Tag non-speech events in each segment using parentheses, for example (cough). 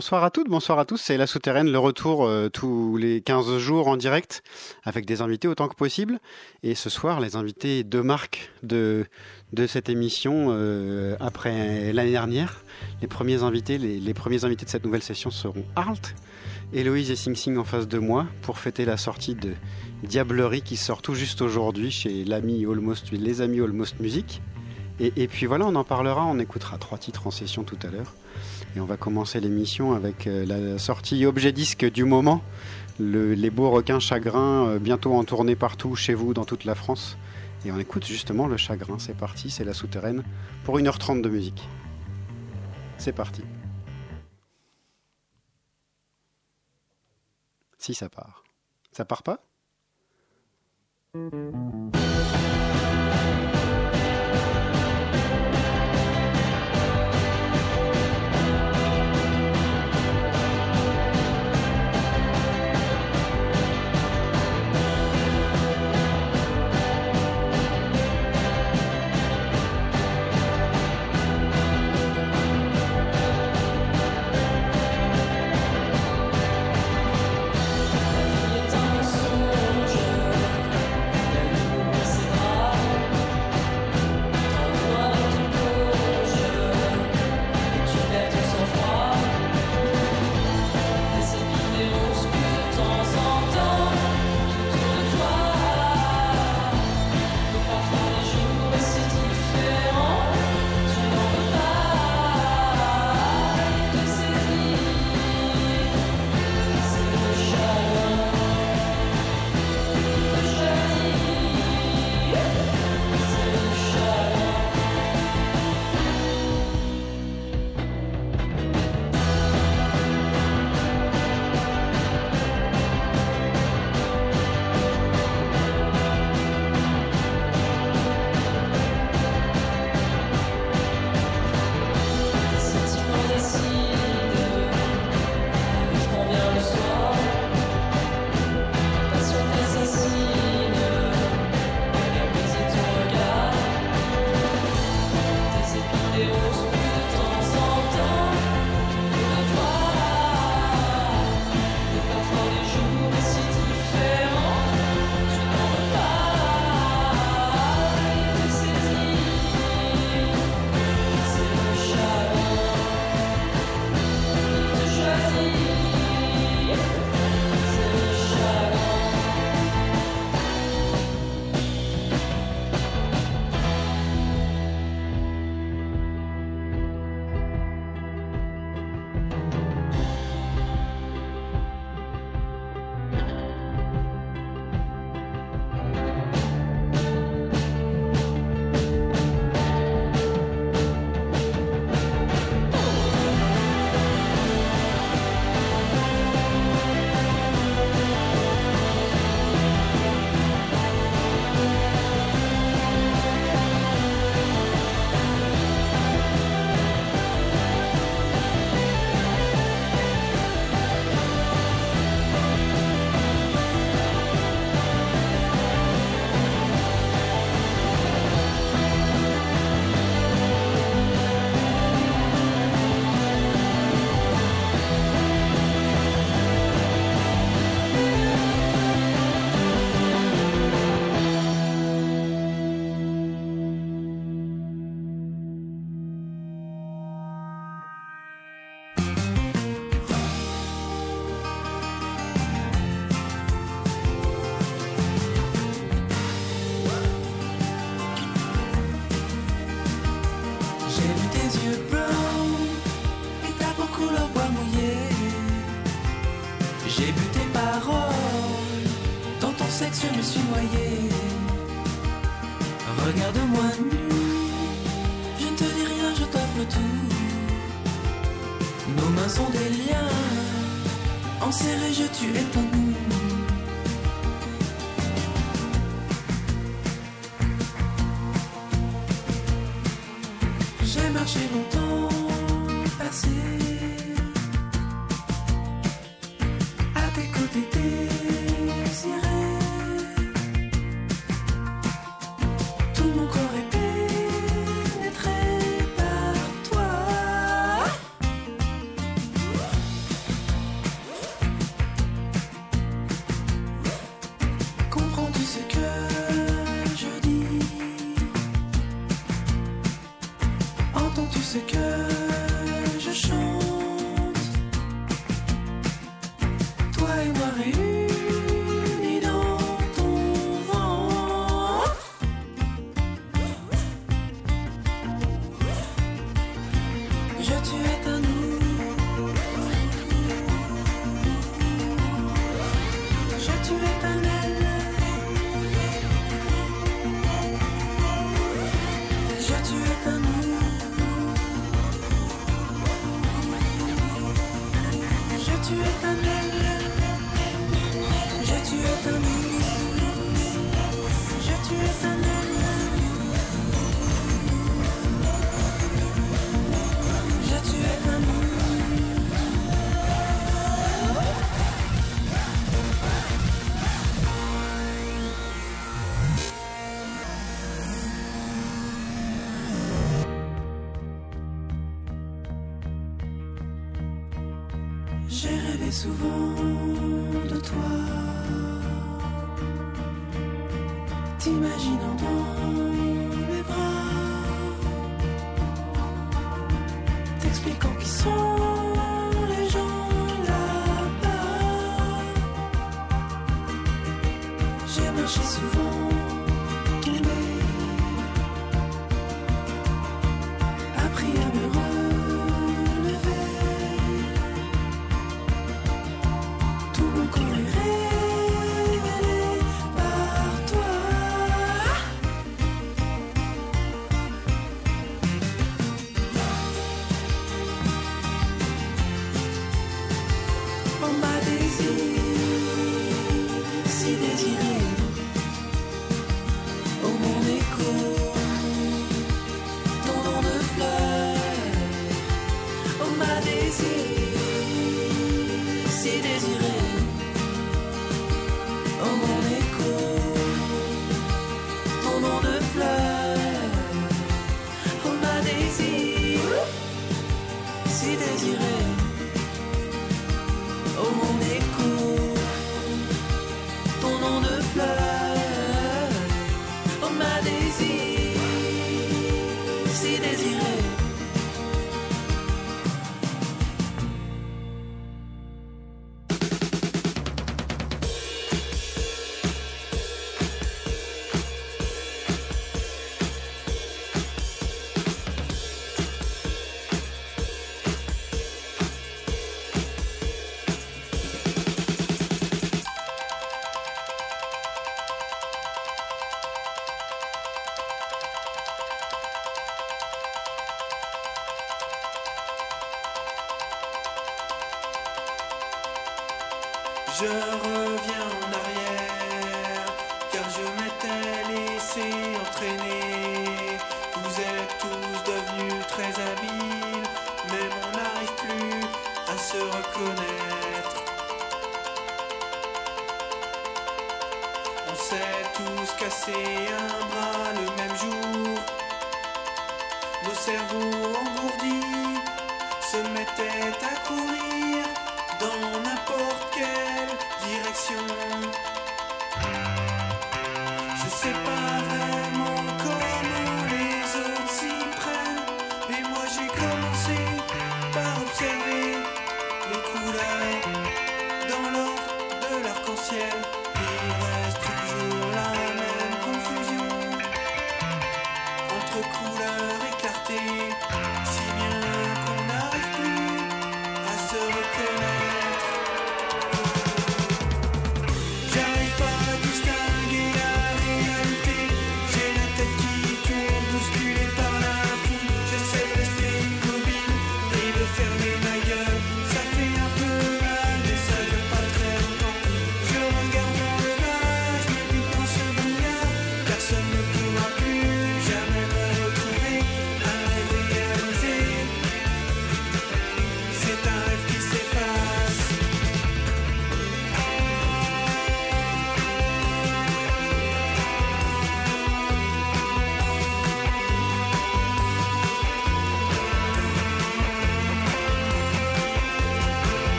Bonsoir à toutes, bonsoir à tous. C'est La Souterraine, le retour euh, tous les 15 jours en direct avec des invités autant que possible. Et ce soir, les invités de marque de, de cette émission euh, après l'année dernière. Les premiers invités, les, premiers invités de cette nouvelle session seront Arlt, Héloïse et Sing Sing en face de moi pour fêter la sortie de Diablerie qui sort tout juste aujourd'hui chez les amis Almost Music. Et puis voilà, on en parlera, on écoutera trois titres en session tout à l'heure. Et on va commencer l'émission avec euh, la sortie objet disque du moment, les beaux requins chagrins, euh, bientôt en tournée partout chez vous dans toute la France. Et on écoute justement le chagrin. C'est parti, c'est la souterraine pour 1h30 de musique. C'est parti. Si ça part. Ça part pas? J'arrive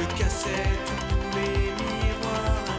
je cassais tous les miroirs.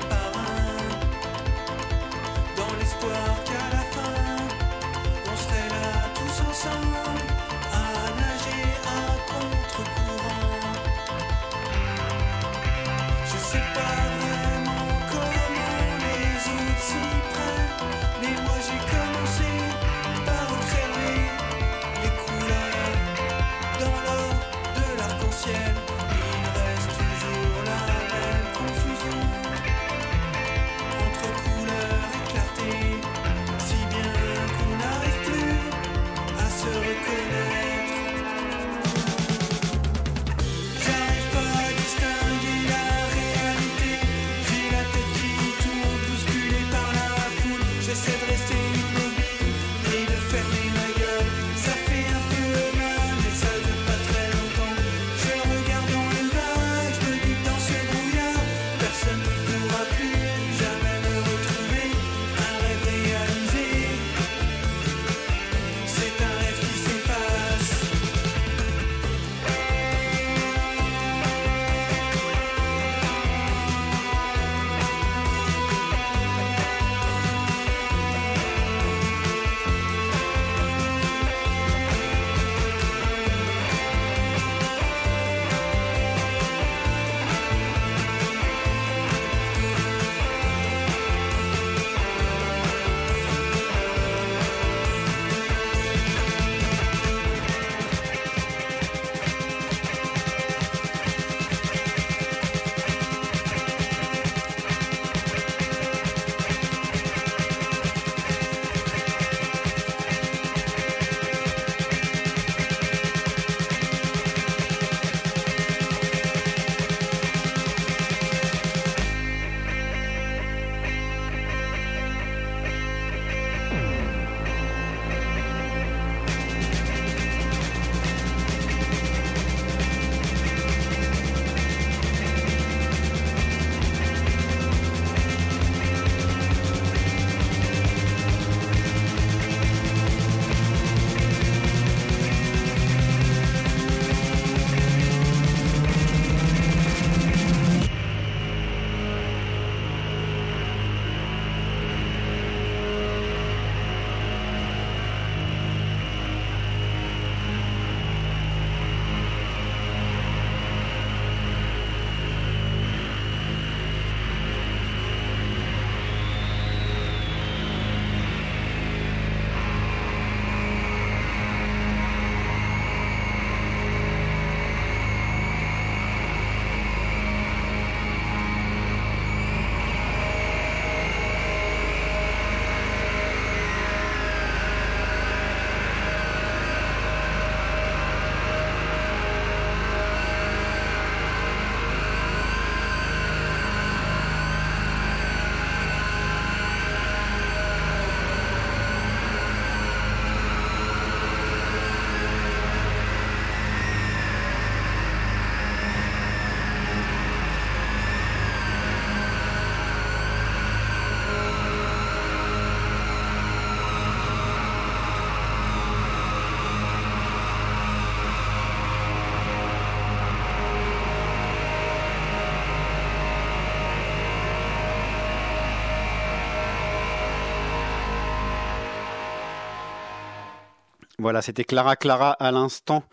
Voilà, c'était Clara Clara à l'instant,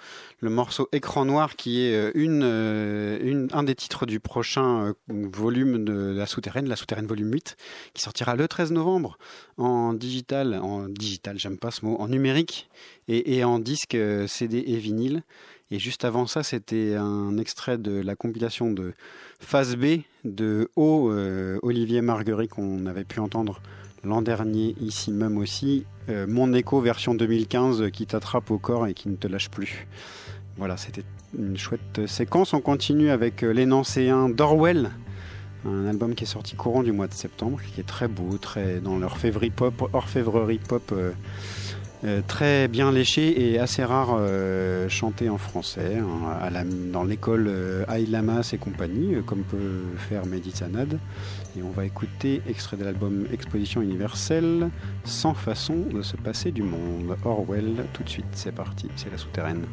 le morceau Écran Noir qui est euh, euh, un des titres du prochain euh, volume de La Souterraine, La Souterraine volume 8, qui sortira le 13 novembre en digital, en digital, j'aime pas ce mot, en numérique et, et en disque CD et vinyle. Et juste avant ça, c'était un extrait de la compilation de Phase B de O, Olivier Marguerite qu'on avait pu entendre l'an dernier ici même aussi, euh, Mon écho version 2015 qui t'attrape au corps et qui ne te lâche plus. Voilà, c'était une chouette séquence. On continue avec euh, les Nancéens d'Orwell, un album qui est sorti courant du mois de septembre, qui est très beau, très dans l'orfèvrerie pop, orfèvrerie pop euh, euh, très bien léché et assez rare euh, chanté en français, hein, dans l'école euh, et compagnie, euh, comme peut faire Mehdi Et on va écouter extrait de l'album Exposition universelle, Sans façon de se passer du monde. Orwell, tout de suite, c'est parti, c'est la souterraine.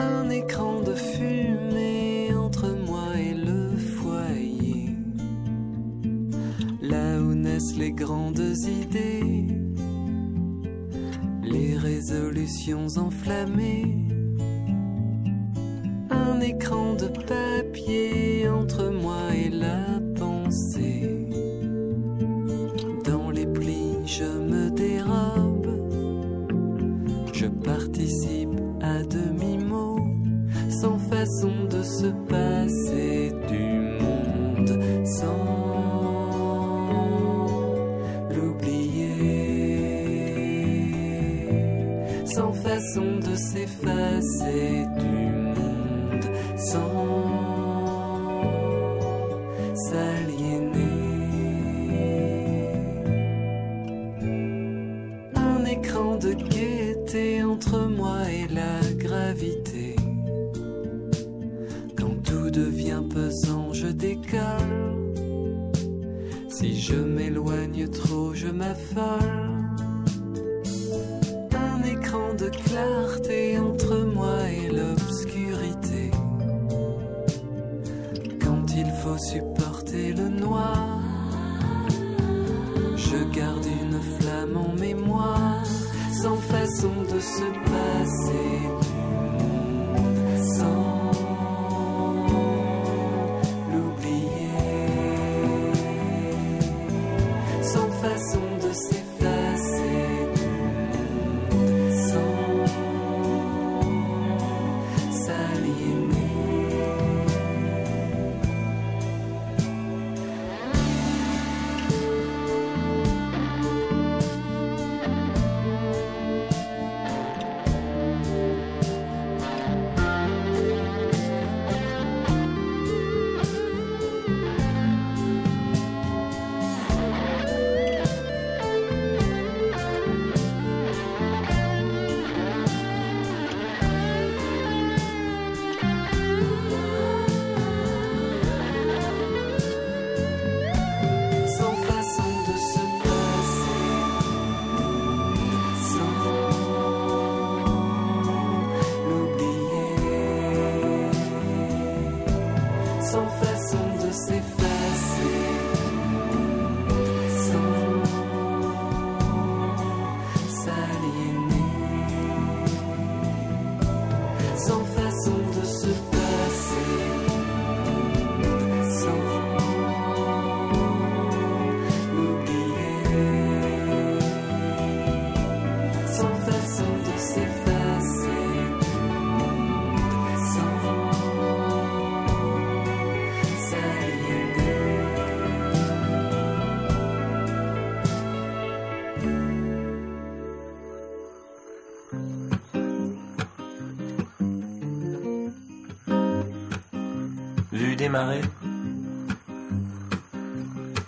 Un écran de fumée entre moi et le foyer. Là où naissent les grandes idées, les résolutions enflammées. Un écran de papier entre moi et la pensée. Dans les plis, je me dérobe.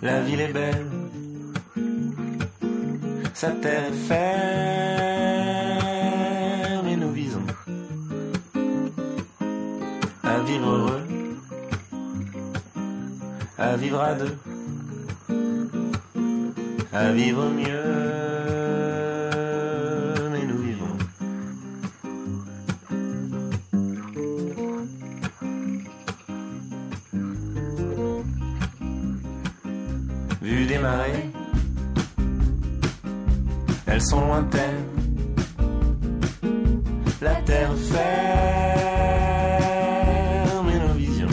La ville est belle, sa terre est ferme et nous visons à vivre heureux, à vivre à deux, à vivre mieux, sont lointaines. La terre ferme et nos visions.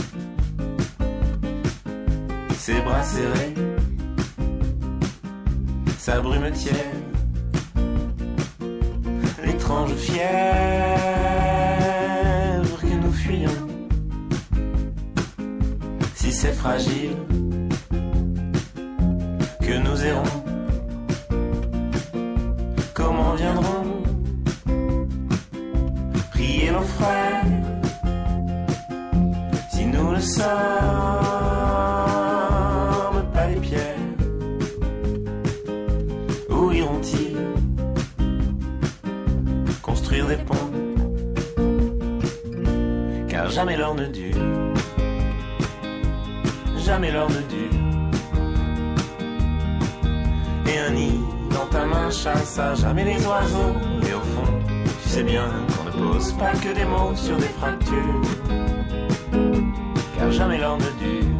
Ses bras serrés. Sa brume tiède. L'étrange fièvre que nous fuyons. Si c'est fragile Ne dure, jamais l'or ne dure et un nid dans ta main chasse à jamais les oiseaux. Et au fond, tu sais bien qu'on ne pose pas que des mots sur des fractures, car jamais l'or ne dure.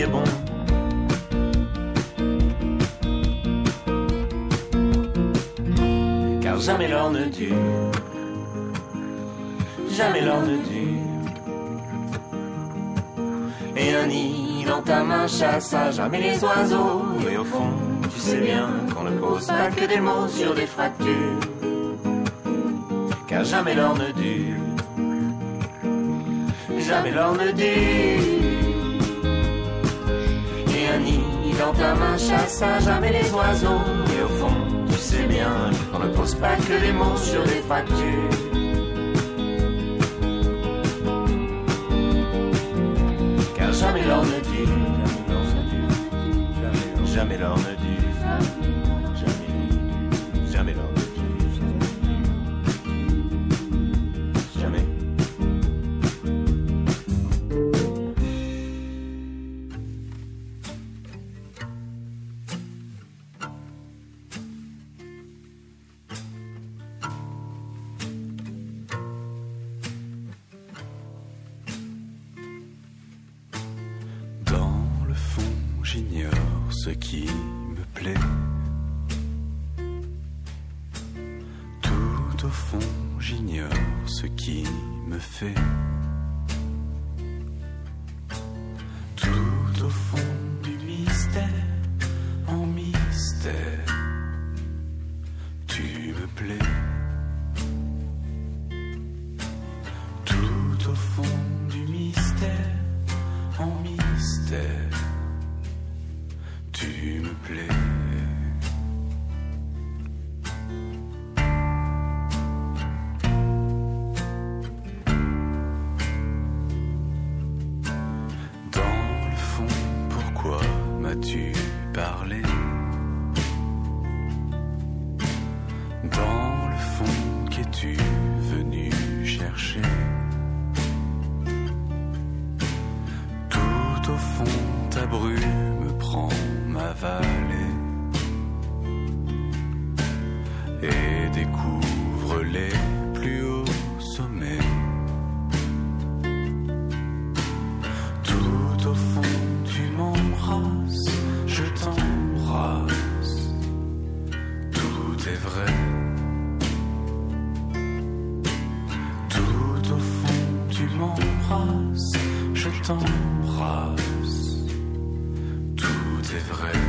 Est bon. Car jamais l'or ne dure. Jamais l'or ne dure. Et un nid dans ta main chasse à jamais les oiseaux. Et au fond, tu sais bien qu'on ne pose pas que des mots sur des fractures. Car jamais l'or ne dure. Jamais l'or ne dure nid dans ta main chasse à jamais les oiseaux. Et au fond, tu sais bien qu'on ne pose pas que des mots sur des fractures Car jamais l'or ne dure Jamais l'or ne dure je t'embrasse. Tout est vrai.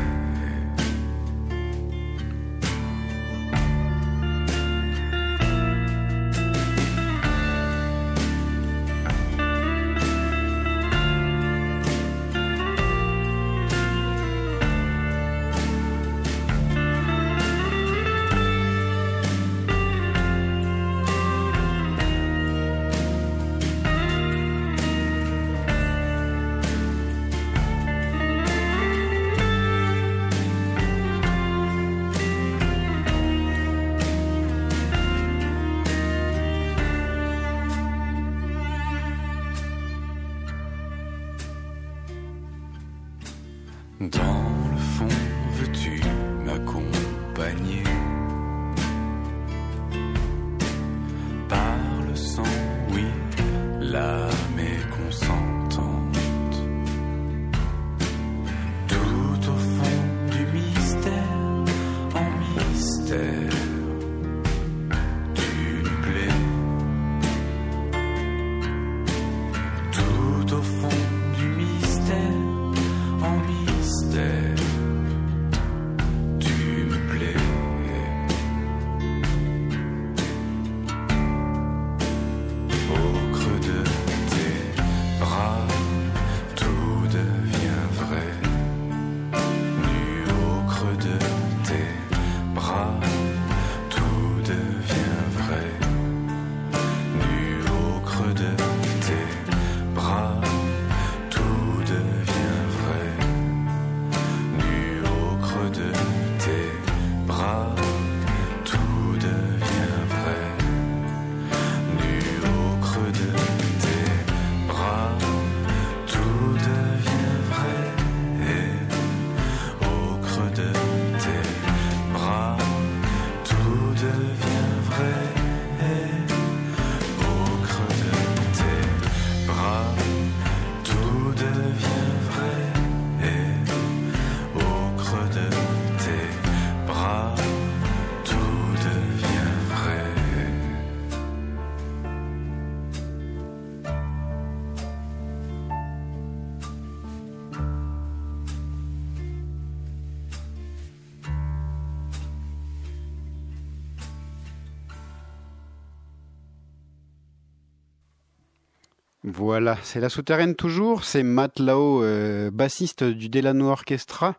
Voilà, c'est la souterraine toujours. C'est Matt Lao, euh, bassiste du Delano Orchestra,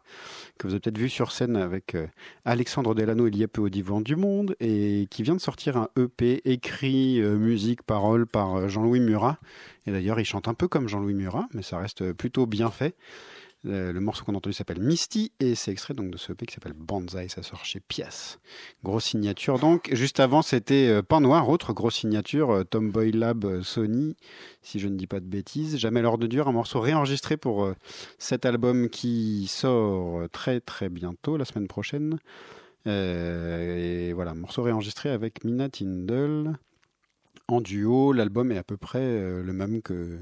que vous avez peut-être vu sur scène avec euh, Alexandre Delano il y a peu au Divan du Monde, et qui vient de sortir un EP écrit, euh, musique, parole par Jean-Louis Murat. Et d'ailleurs, il chante un peu comme Jean-Louis Murat, mais ça reste plutôt bien fait. Le, le morceau qu'on a entendu s'appelle Misty et c'est extrait donc de ce EP qui s'appelle Banzai, ça sort chez Pias. Grosse signature donc. Juste avant c'était euh, Pain Noir, autre grosse signature, euh, Tomboy Lab euh, Sony, si je ne dis pas de bêtises. Jamais l'heure de dur, un morceau réenregistré pour euh, cet album qui sort euh, très très bientôt, la semaine prochaine. Euh, et voilà, morceau réenregistré avec Mina Tindall en duo. L'album est à peu près euh, le même que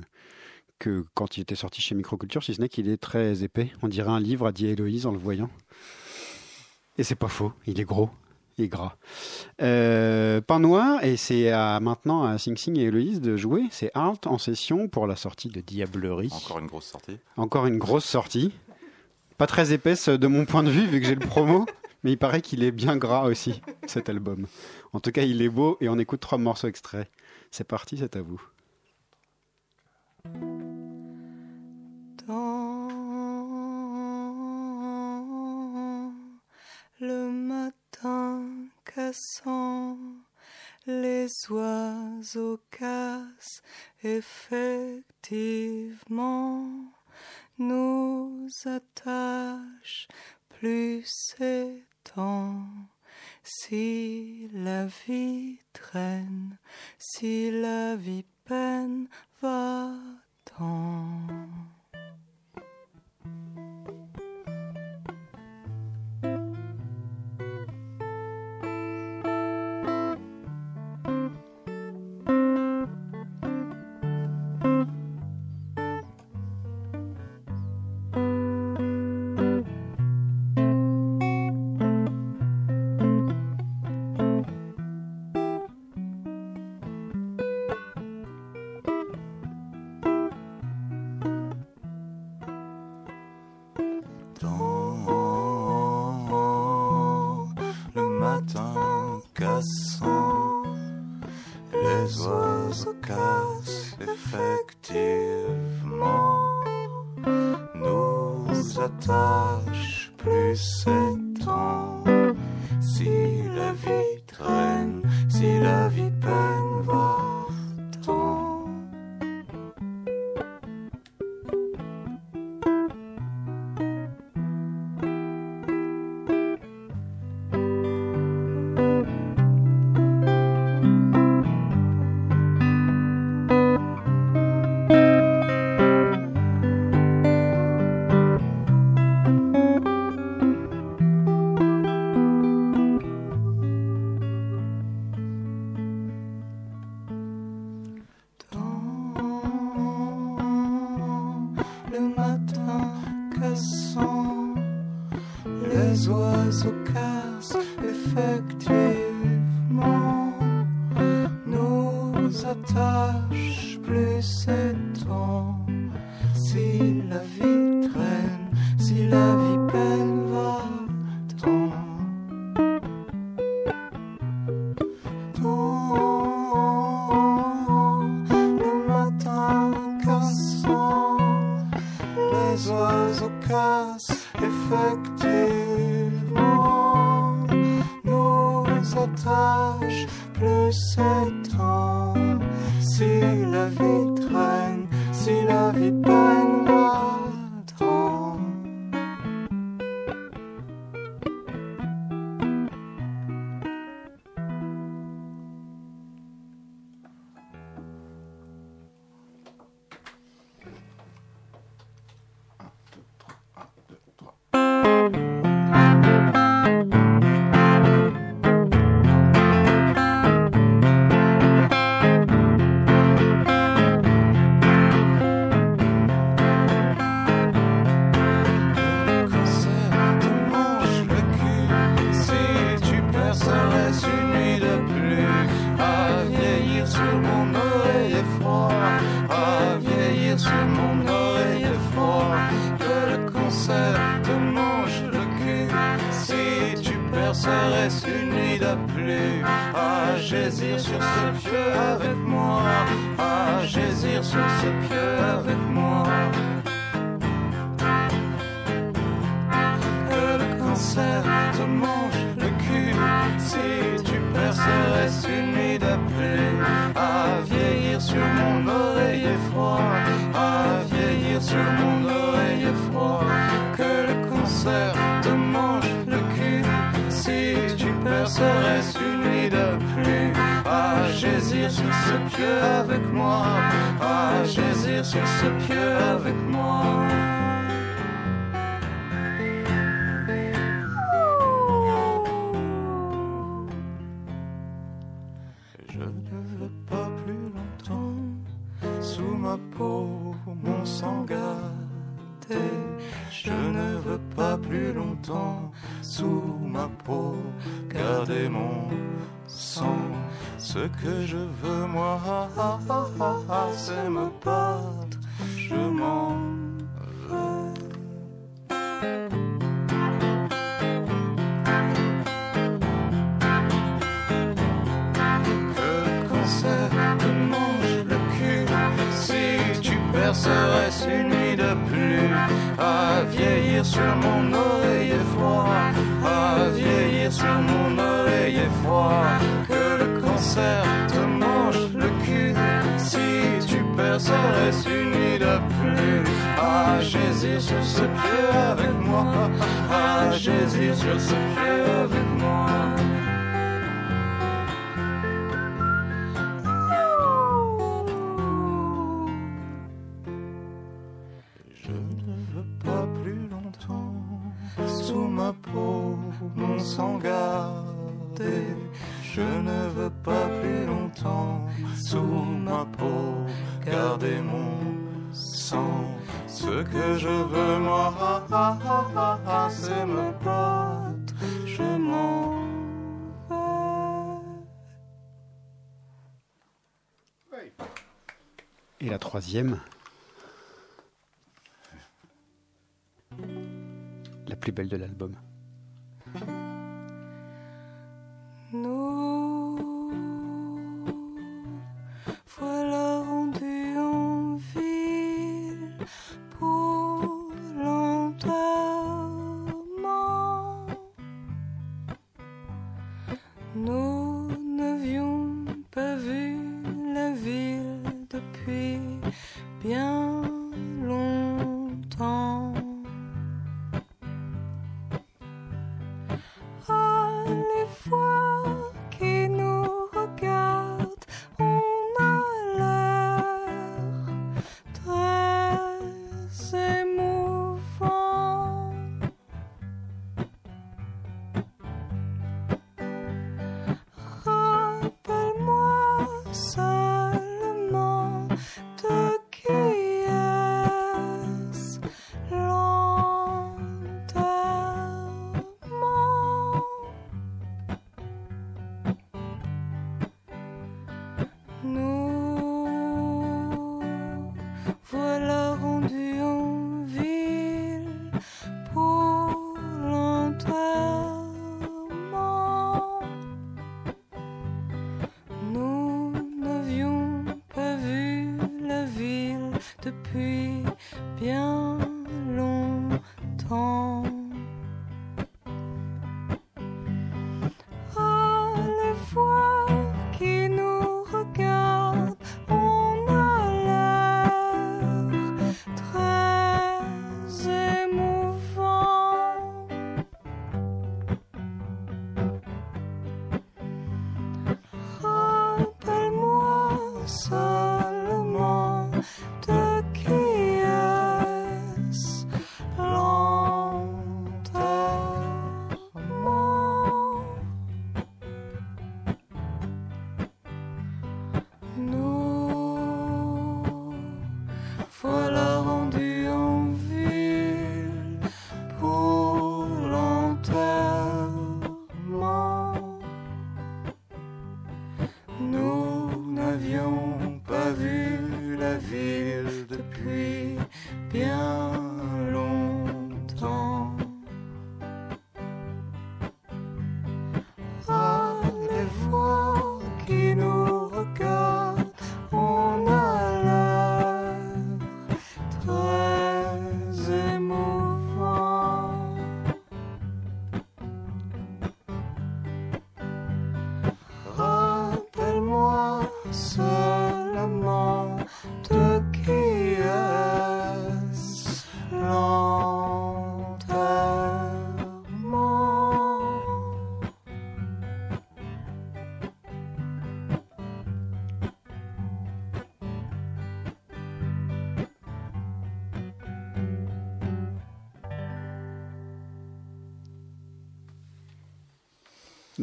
que quand il était sorti chez Microculture, si ce n'est qu'il est très épais. On dirait un livre, a dit Héloïse en le voyant. Et c'est pas faux, il est gros et gras. Euh, Pain Noir, et c'est à, maintenant à Sing Sing et Héloïse de jouer. C'est Art en session pour la sortie de Diablerie. Encore une grosse sortie. Encore une grosse sortie. Pas très épaisse de mon point de vue, vu que j'ai le promo. (laughs) Mais il paraît qu'il est bien gras aussi, cet album. En tout cas, il est beau et on écoute trois morceaux extraits. C'est parti, c'est à vous. Le matin cassant, les oiseaux cassent effectivement, nous attachent plus s'étend. Si la vie traîne, si la vie peine, va-t'en. sous ma peau. Gardez mon sang. Ce que je veux, moi, c'est me battre. Je m'en vais. serait une nuit de plus, à vieillir sur mon eau sur mon oreille froid que le cancer te mange le cul. Si tu perds, ça reste une nuit de plus. Ah, Jésus sur ce pieu avec moi. Ah, Jésus sur ce pieu avec moi. sans garder. Je ne veux pas plus longtemps sous ma peau garder mon sang. Ce que je veux, moi, c'est me battre. Je m'en vais. Et la troisième? La plus belle de l'album. Nous voilà.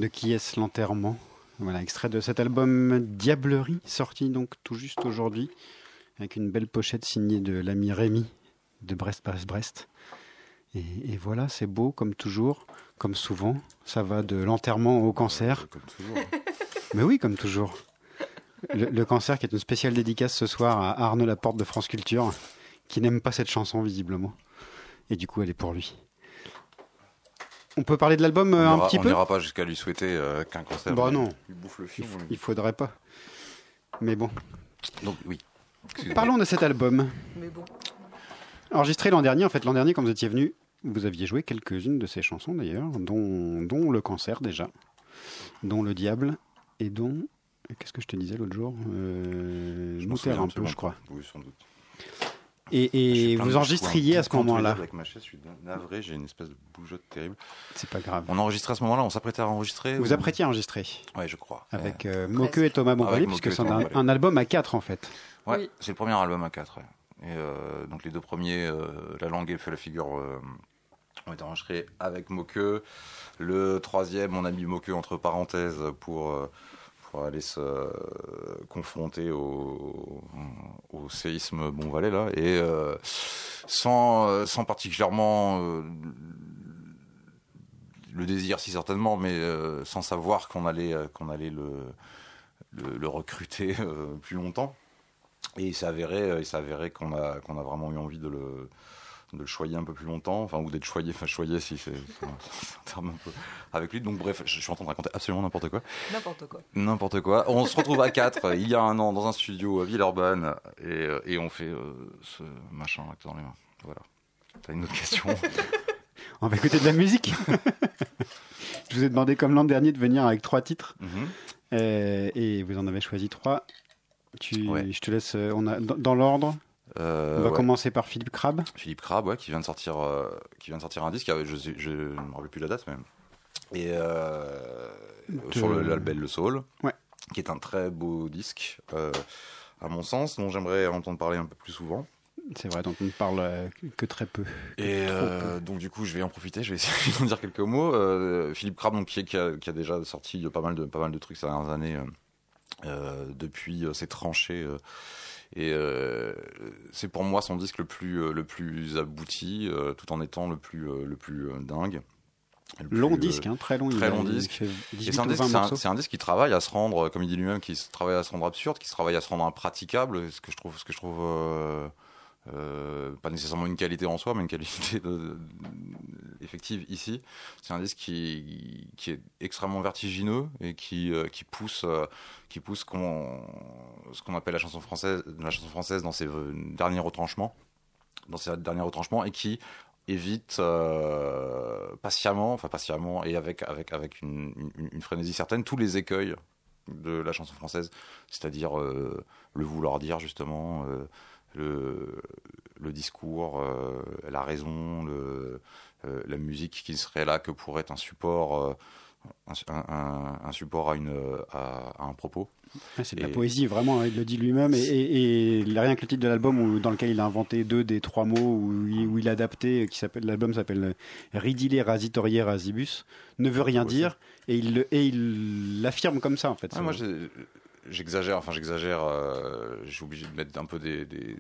Qui est-ce l'enterrement? Voilà, extrait de cet album Diablerie, sorti donc tout juste aujourd'hui, avec une belle pochette signée de l'ami Rémi de Brest-Brest-Brest. Et, et voilà, c'est beau comme toujours, comme souvent. Ça va de l'enterrement au cancer. Comme toujours. (laughs) Mais oui, comme toujours. Le, le cancer qui est une spéciale dédicace ce soir à Arnaud Laporte de France Culture, qui n'aime pas cette chanson visiblement. Et du coup, elle est pour lui. On peut parler de l'album euh, on un petit on peu n'ira pas jusqu'à lui souhaiter euh, qu'un concert. Bah lui- non. lui bouffe le il, film. f- il faudrait pas. Mais bon. Donc oui. Parlons de cet album. Mais bon. Enregistré l'an dernier, en fait, l'an dernier, quand vous étiez venu, vous aviez joué quelques-unes de ces chansons d'ailleurs, dont, dont Le Cancer déjà, dont Le Diable, et dont. Qu'est-ce que je te disais l'autre jour? Euh, Je m'en un peu, je crois. Oui, sans doute. Et, et vous enregistriez à ce suis un- moment-là. Avec ma chaise, je suis navré, j'ai une espèce de bougeotte terrible. C'est pas grave. On enregistrait à ce moment-là, on s'apprêtait à enregistrer Vous ou- apprêtiez à enregistrer Ouais, je crois. avec Euh, Moqueux et Thomas Bombali, puisque c'est un, un album à quatre en fait. Ouais, Oui. c'est le premier album à 4. Et euh, donc les deux premiers, euh, La langue et fait la figure, euh, ont été enregistrés avec Moqueux. Le troisième, on a mis Moqueux entre parenthèses pour, euh, pour aller se euh, confronter au, séisme Bon Valais là. Et euh, sans, euh, sans particulièrement le désir, si certainement, mais sans savoir qu'on allait, qu'on allait le, le, recruter plus longtemps. Et il euh, il avéré qu'on a, qu'on a vraiment eu envie de le, de le choyer un peu plus longtemps, enfin, ou d'être choyé, enfin, choyé si c'est un, terme un peu avec lui. Donc, bref, je suis en train de raconter absolument n'importe quoi. N'importe quoi. N'importe quoi. On se retrouve à 4 (laughs) il y a un an dans un studio à Villeurbanne et, euh, et on fait euh, ce machin là dans les mains. Voilà. T'as une autre question (laughs) On va écouter de la musique. Je vous ai demandé comme l'an dernier de venir avec trois titres Mhm. euh, et vous en avez choisi trois. Tu, Ouais. Je te laisse. On a dans, dans l'ordre. Euh, on va ouais. commencer par Philippe Crabbe. Philippe Crabbe, ouais, qui vient de sortir, euh, qui vient de sortir un disque. euh, Je, ne me rappelle plus la date. Et euh, De- sur le label Le Soul, Ouais. qui est un très beau disque, à mon sens, dont j'aimerais entendre parler un peu plus souvent. C'est vrai, dont on ne parle que très peu. Et donc du coup, je vais en profiter, je vais essayer (laughs) d'en dire quelques mots. Euh, Philippe Crabbe, donc, qui, qui a, qui a déjà sorti pas mal de, pas mal de trucs ces dernières années, euh, depuis ses tranchées. Et euh, c'est pour moi son disque le plus, euh, le plus abouti, euh, tout en étant le plus, le plus dingue. Le Long disque, hein, très long. très disque. fait et 18 c'est un, disque, 20 c'est un- morceaux. c'est un disque qui travaille à se rendre, comme il dit lui-même, qui travaille à se rendre absurde, qui travaille à se rendre impraticable, ce que je trouve, ce que je trouve euh, pas nécessairement une qualité en soi, mais une qualité effective ici. C'est un disque qui, qui est extrêmement vertigineux et qui, euh, qui pousse, euh, qui pousse ce qu'on appelle la chanson française, la chanson française dans ses derniers retranchements, dans ses derniers retranchements, et qui évite patiemment, enfin patiemment et avec avec avec une, une- frénésie certaine tous les écueils de la chanson française, c'est-à-dire le vouloir dire justement, le, le discours, euh, la raison, le, euh, la musique qui serait là que pour être un support, euh, un, un- un support à, une, à, à un propos. Ouais, c'est de la poésie, vraiment, hein, il le dit lui-même. Et, et, et rien que le titre de l'album dans lequel il a inventé deux des trois mots où il, où il a adapté, qui s'appelle l'album s'appelle Ridile Rasitorier Rasibus, ne veut rien Ouais, dire et il et il l'affirme comme ça en fait. Ouais, moi, j'ai- j'exagère, enfin j'exagère, euh, suis obligé de mettre un peu des. des-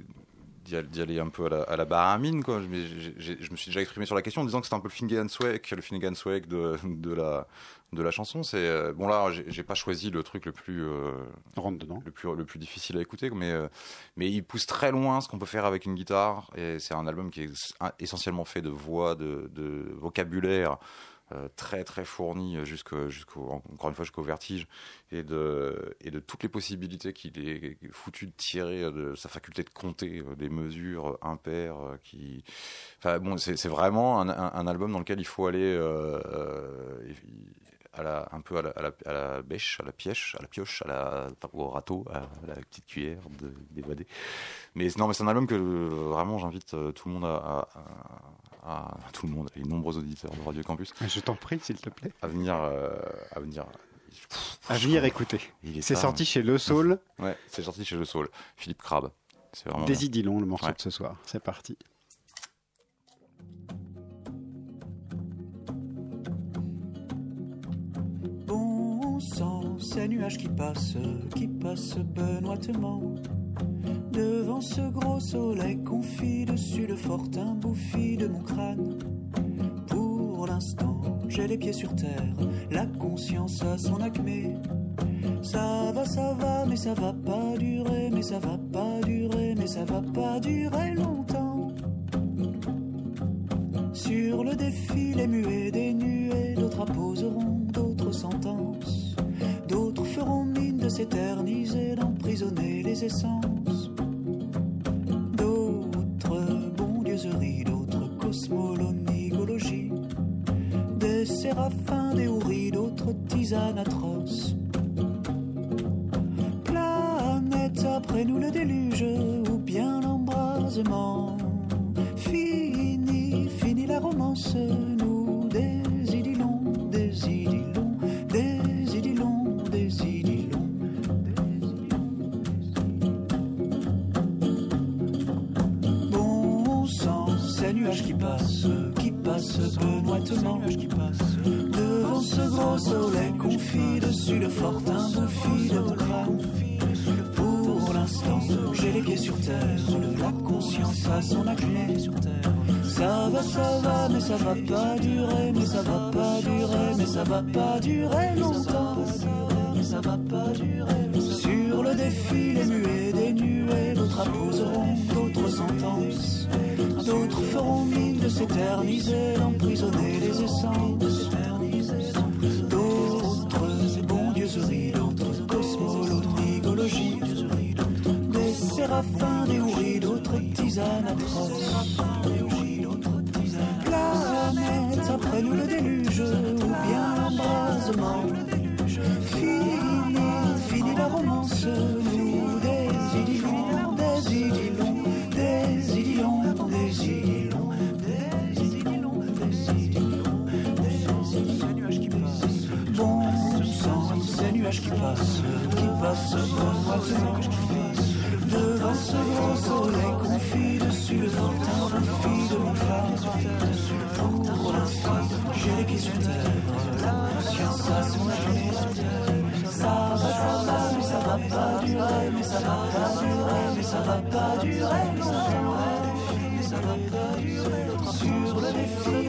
d'y aller- un peu à la, à la baramine, quoi. Mais j'ai- j'ai- je me suis déjà exprimé sur la question en disant que c'était un peu le Finnegan Swag, le Finnegan Swag de, de, la, de la chanson. C'est, euh, bon, là, j'ai j'ai pas choisi le truc le plus. euh, rentre dedans. le plus, le plus difficile à écouter, mais, euh, mais il pousse très loin ce qu'on peut faire avec une guitare. Et c'est un album qui est essentiellement fait de voix, de, de vocabulaire très très fourni jusqu'au, jusqu'au, encore une fois jusqu'au vertige et de, et de toutes les possibilités qu'il est foutu de tirer de sa faculté de compter euh, des mesures impaires. euh, Qui, enfin bon, c'est, vraiment un, album dans lequel il faut aller. euh, euh, à la, un peu à la, bêche, à la pièche, à la pioche, à la, au râteau, à la petite cuillère de, d'évader. Mais non, mais c'est un album que euh, vraiment j'invite euh, tout le monde à, à, à- tout le monde, les nombreux auditeurs de Radio Campus, Je t'en prie, s'il te plaît. à venir, euh, à venir. À venir écouter. Il est C'est sorti chez Le Soul. (laughs) Ouais, c'est sorti chez Le Soul. Philippe Crabbe. C'est vraiment. Dillon, le morceau Ouais. de ce soir. C'est parti. Bon sang, ces nuages qui passent, qui passent benoîtement. Devant ce gros soleil confit dessus le fortin bouffi de mon crâne. Pour l'instant, j'ai les pieds sur terre, la conscience à son acmé. Ça va, ça va, mais ça va pas durer, mais ça va pas durer, mais ça va pas durer longtemps. Sur le défilé muet des nuées, d'autres apposeront d'autres sentences. D'autres feront mine de s'éterniser, d'emprisonner les essences. Séraphins, des houris, d'autres tisanes atroces. Planète après nous le déluge, ou bien l'embrasement. Fini, fini la romance, nous des idylons, des idylons, des idylons, des idylons. Bon sang, ces nuages qui passent, qui passent benoîtement, devant ce gros soleil confit dessus le fortin de. Pour l'instant, j'ai les pieds sur terre, la conscience à son acné. Ça va, ça va, mais ça va pas durer, mais ça va pas durer, mais ça va pas durer longtemps. Mais ça va pas durer. Sur le défilé muet des nuées, d'autres D'autres feront mine de s'éterniser, d'emprisonner les essences. D'autres bondieuseries, d'autres cosmologologies. Des séraphins, des houris, d'autres tisanes atroces. Planète après nous le déluge, ou bien l'embrasement. Fini, fini la romance, ces nuages qui qui passent benoîtement. Devant ce gros soleil confit dessus le fortin confit de mon crâne. Pour l'instant, j'ai les pieds sur la conscience à acné. Ça va, ça va, mais ça va pas durer, mais ça va pas durer, mais ça va pas durer. Mais ça va pas durer longtemps. Sur le défi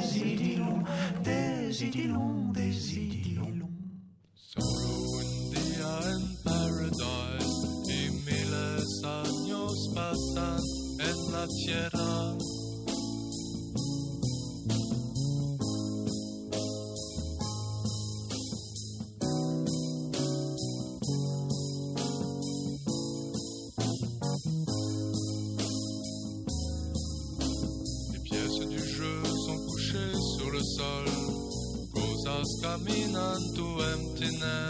des idylons, des idylons, des idylons. Solo. caminando emptiness.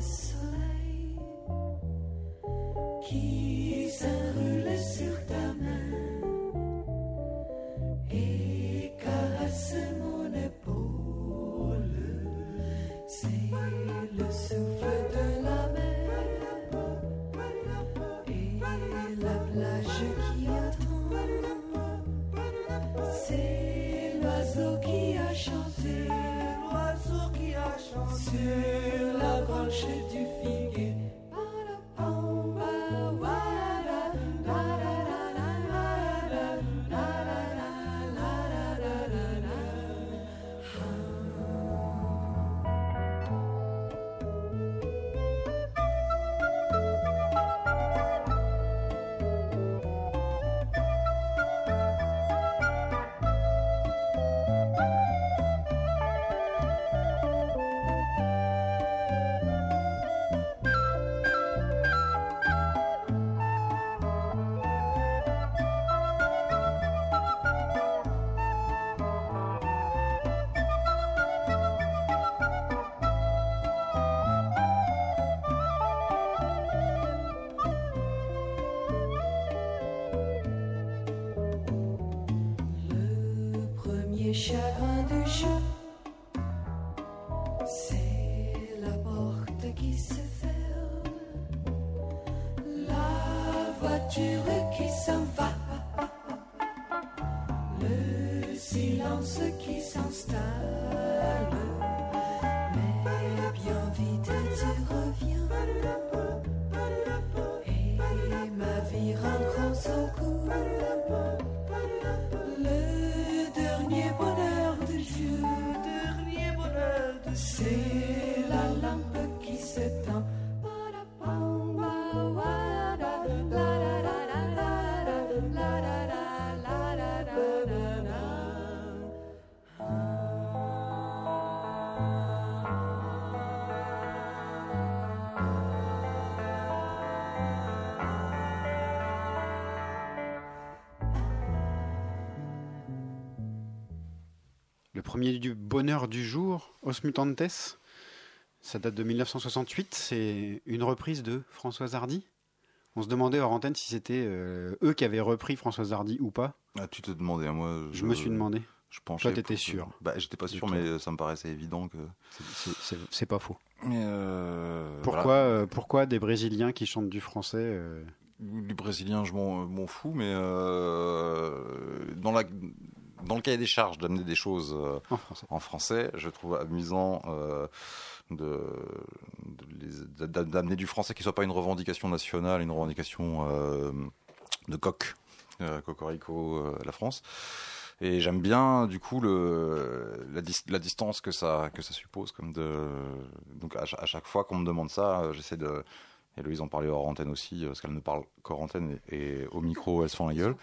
Asleep. Keep premier du bonheur du jour, Os Mutantes, ça date de 1968, c'est une reprise de Françoise Hardy. On se demandait hors antenne si c'était euh, eux qui avaient repris Françoise Hardy ou pas. Ah, tu te demandais, moi. Je, me suis demandé. Je penchais Toi, t'étais sûr. Bah, j'étais pas sûr, mais ça me paraissait évident que. C'est- pas faux. Mais euh, Pourquoi, voilà. euh, pourquoi des Brésiliens qui chantent du français euh, Les Brésiliens, je m'en m'en fous, mais euh, dans, la, dans le cahier des charges d'amener des choses euh, en français en français, je trouve amusant euh, de, d'amener du français qui soit pas une revendication nationale, une revendication euh, de coq, euh, cocorico, euh, la France. Et j'aime bien du coup le, la, dis- la distance que ça, que ça suppose. Comme de, donc à, cha- à chaque fois qu'on me demande ça, j'essaie de... Et Louise en parlait hors antenne aussi, parce qu'elle ne parle qu'hors antenne et, et au micro, elle se fend la gueule.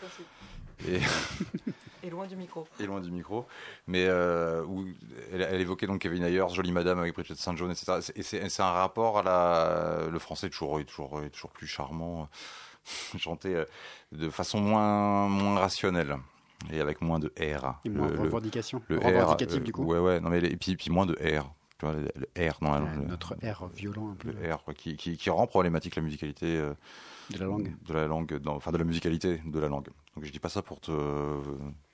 Et, (laughs) Et loin du micro. et loin du micro. Mais euh, où elle, elle évoquait donc Kevin Ayers, Jolie Madame avec Bridget St. John, etc. Et c'est un rapport à la. Le français est toujours, est toujours, est toujours plus charmant, (laughs) chanté euh, de façon moins, moins rationnelle et avec moins de R. et moins Le- le- revendication le Revendicatif R, du euh, coup Ouais, ouais, non, mais les- et puis, puis moins de R. Tu vois, le, le R dans la Ouais, le- Notre R violent un peu le R, quoi, qui, qui, qui rend problématique la musicalité euh, de la langue. de la langue, dans- enfin de la musicalité de la langue. Donc je dis pas ça pour te,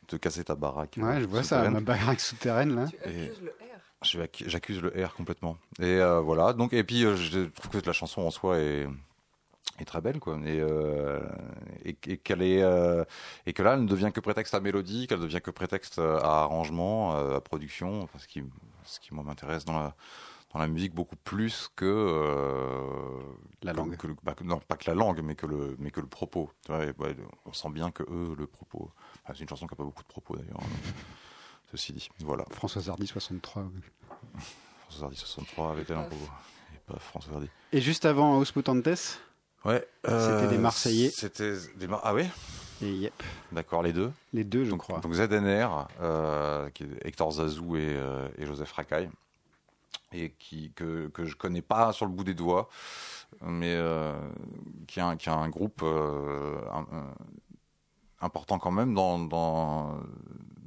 te casser ta baraque. Ouais, je vois ça, ma baraque souterraine là. Tu Et- accuses le R. Je- J'accuse le R complètement. Et euh, voilà. Donc et puis euh, je trouve que la chanson en soi est, est très belle quoi. Et, euh, et, et qu'elle est euh, et que là elle ne devient que prétexte à mélodie, qu'elle devient que prétexte à arrangement, à production. Enfin, ce qui ce qui moi m'intéresse dans la dans la musique beaucoup plus que euh, La que- langue. que le- bah, non, pas que la langue, mais que le mais que le propos. Tu vois, et, ouais, on sent bien que eux le propos. Enfin, c'est une chanson qui a pas beaucoup de propos d'ailleurs. hein. (laughs) Ceci dit, voilà. Françoise Hardy 63. oui. François Hardy 63 avait-elle un propos Et pas François Hardy. Et juste avant Os Mutantes, Ouais. C'était des Marseillais. C'était des Mar- Ah oui et yep, D'accord, les deux. les deux je donc, crois. donc ZNR, euh, qui est Hector Zazou et, euh, et Joseph Racaille, et qui, que, que je connais pas sur le bout des doigts, mais euh, qui, a, un- qui a un groupe euh, un- un- important quand même dans, dans,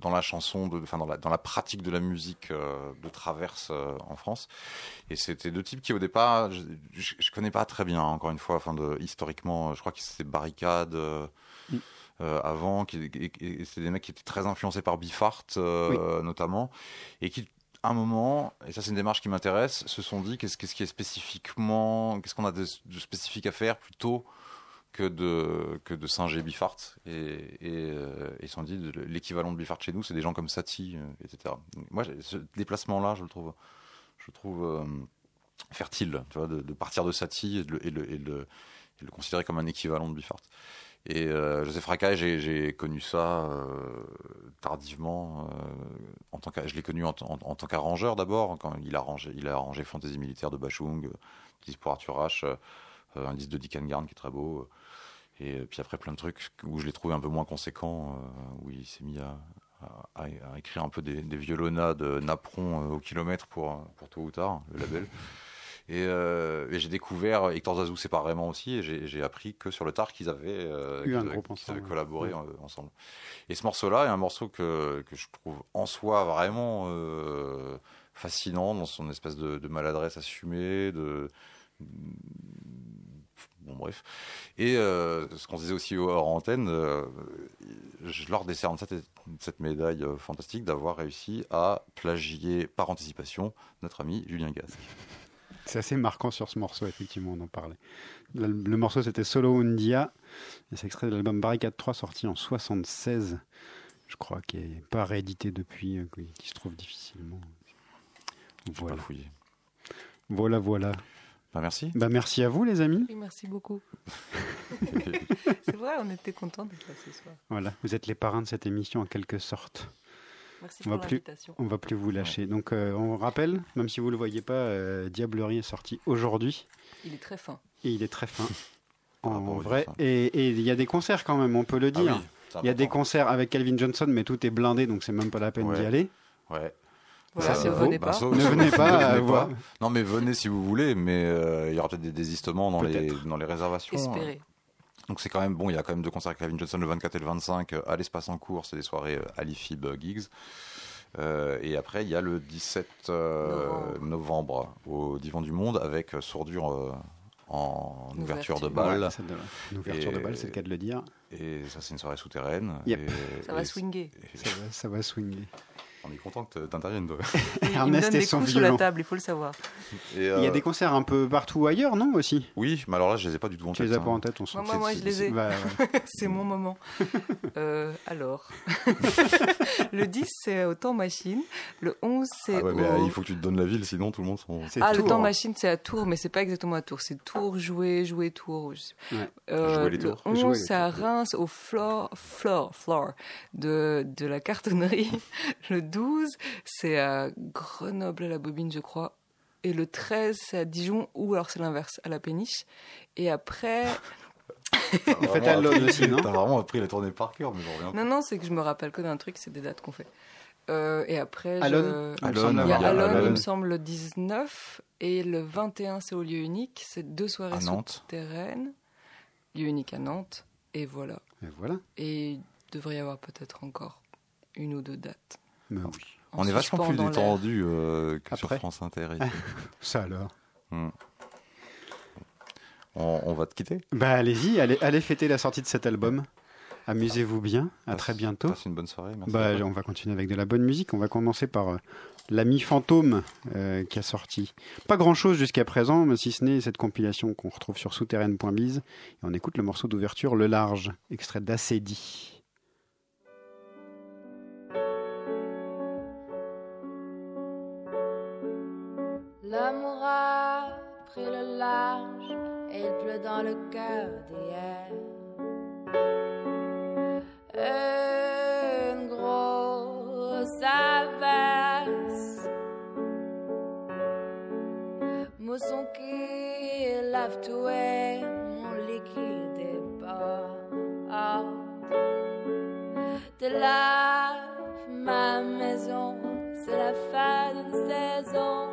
dans la chanson, de, enfin dans la, dans la pratique de la musique euh, de traverse euh, en France. Et c'était deux types qui au départ, je, je, je connais pas très bien, encore une fois, enfin de, historiquement, je crois que c'était Barricade. euh, euh, avant, qui, et, et- c'était des mecs qui étaient très influencés par Biffart euh, notamment, et qui à un moment, et ça c'est une démarche qui m'intéresse, se sont dit qu'est-ce qu'est-ce qui est spécifiquement, qu'est-ce qu'on a de, de spécifique à faire plutôt que de que de singer Biffart et, et, euh, se sont dit l'équivalent de Biffart chez nous c'est des gens comme Satie euh, etc. Moi ce déplacement là je le trouve je le trouve euh, fertile tu vois de, partir de Satie et de, et, le, et, le, et le considérer comme un équivalent de Biffart. Et euh, Joseph Racaille, j'ai, connu ça tardivement. en tant que, je l'ai connu en, en- tant qu'arrangeur d'abord, quand il a arrangé, il a arrangé Fantaisie militaire de Bachung, euh, Arthur H, un disque de Dick Garn qui est très beau. Euh, et puis après plein de trucs où je l'ai trouvé un peu moins conséquent, euh, où il s'est mis à, à- à- à écrire un peu des, des violonades napperon euh, au kilomètre pour, pour tôt ou tard, le label. Et, euh, et j'ai découvert Hector Zazou séparément aussi, et j'ai appris que sur le tard qu'ils avaient, euh, avaient- collaboré Ouais. euh, ensemble. Et ce morceau-là est un morceau que, que je trouve en soi vraiment euh, fascinant dans son espèce de, de maladresse assumée, de Bon, bref. Et euh, ce qu'on disait aussi hors antenne, euh, je leur décerne cette, cette médaille euh, fantastique d'avoir réussi à plagier par anticipation notre ami Julien Gasque. C'est assez marquant sur ce morceau, effectivement, on en parlait. Le, le morceau, c'était Solo Undia, et c'est extrait de l'album Barricade 3, sorti en 76, je crois, qui n'est pas réédité depuis, qui se trouve difficilement. Voilà, pas fouillé. voilà. voilà. Bah, merci. Bah, merci à vous, les amis. Oui, merci beaucoup. (laughs) C'est vrai, on était contents d'être là ce soir. Voilà, vous êtes les parrains de cette émission, en quelque sorte. Merci On pour va plus- l'invitation. On va plus vous lâcher. Donc, euh, on rappelle, même si vous le voyez pas, euh, Diablerie est sorti aujourd'hui. Il est très fin. Et il est très fin. Rapport (laughs) En vrai. Et il y a des concerts quand même, on peut le Ah dire. oui, Il y a des concerts avec Calvin Johnson, mais tout est blindé, donc c'est même pas la peine d'y aller. Ouais. Voilà, Ça, ne c'est venez Bah, pas. ça- Ne ça- venez pas, euh, venez. Non, mais venez si vous voulez, mais euh, il y aura peut-être des désistements dans les, dans les réservations. Espérez. Donc c'est quand même bon, il y a quand même deux concerts avec Calvin Johnson le 24 et le 25 euh, à l'espace en cours, c'est des soirées euh, à l'IFIB Gigs. Euh, et après, il y a le 17 euh, Novembre. novembre au Divan du Monde avec euh, Sourdure euh, en ouverture de balle. Ouais, c'est de- une ouverture de Et- balle, c'est le cas de le dire. Et ça, c'est une soirée souterraine. Yep. Et- Ça va et- swinguer. et- Ça va, ça va swinguer. On est content que t'interviennes, (laughs) il me Ernest donne et des son coups sur la table, il faut le savoir. Et, Il y a euh, des concerts un peu partout ailleurs, non aussi? Oui, mais alors là, je les ai pas du tout en Tu tête. les as pas hein. en tête, on s'en Moi, moi, moi, je les ai. Bah, ouais. (laughs) C'est mon moment. (laughs) Euh, alors, le 10, c'est au temps machine. Le 11, c'est Ah ouais, mais au... euh, il faut que tu te donnes la ville, sinon tout le monde s'en. Ah, le temps machine, c'est à Tours, mais c'est pas exactement à Tours. C'est Tours, jouer, jouer, Tours. Ouais. Euh, Jouer les le tours. 11, Jouer les c'est à Reims, au floor, floor, floor de, de la cartonnerie. Le 12, c'est à Grenoble, à la bobine, je crois. Et le 13, c'est à Dijon, ou alors c'est l'inverse, à la péniche. Et après, (laughs) Faites à l'Aune aussi, non? T'as vraiment appris la tournée par cœur, mais j'en reviens. non, non, c'est que je me rappelle que d'un truc, c'est des dates qu'on fait. Euh, et après, je- Alone Il me Alone, semble Il y a Alone, il me semble, le 19 et le 21, c'est au lieu unique. C'est deux soirées souterraines. Lieu unique à Nantes. Et voilà. Et voilà. Et il devrait y avoir peut-être encore une ou deux dates. Mais oui. En On est vachement plus détendu euh, que Après. sur France Inter. (laughs) Ça alors. on, on va te quitter. Bah allez-y, allez, allez fêter la sortie de cet album. Amusez-vous bien. À Passe- très bientôt. Passe une bonne soirée. Merci. Bah, on va continuer avec de la bonne musique. On va commencer par euh, l'ami Fantôme euh, qui a sorti pas grand chose jusqu'à présent, mais si ce n'est cette compilation qu'on retrouve sur souterraine.biz. Et on écoute le morceau d'ouverture Le Large, extrait d'Acédie. Large il pleut dans le cœur d'hier. Une grosse averse, mousson qui lave tout et mon liquide déborde. De lave ma maison, c'est la fin d'une saison.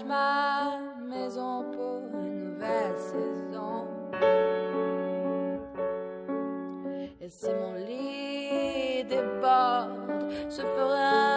Ma maison pour une nouvelle saison. Et si mon lit déborde, je ferai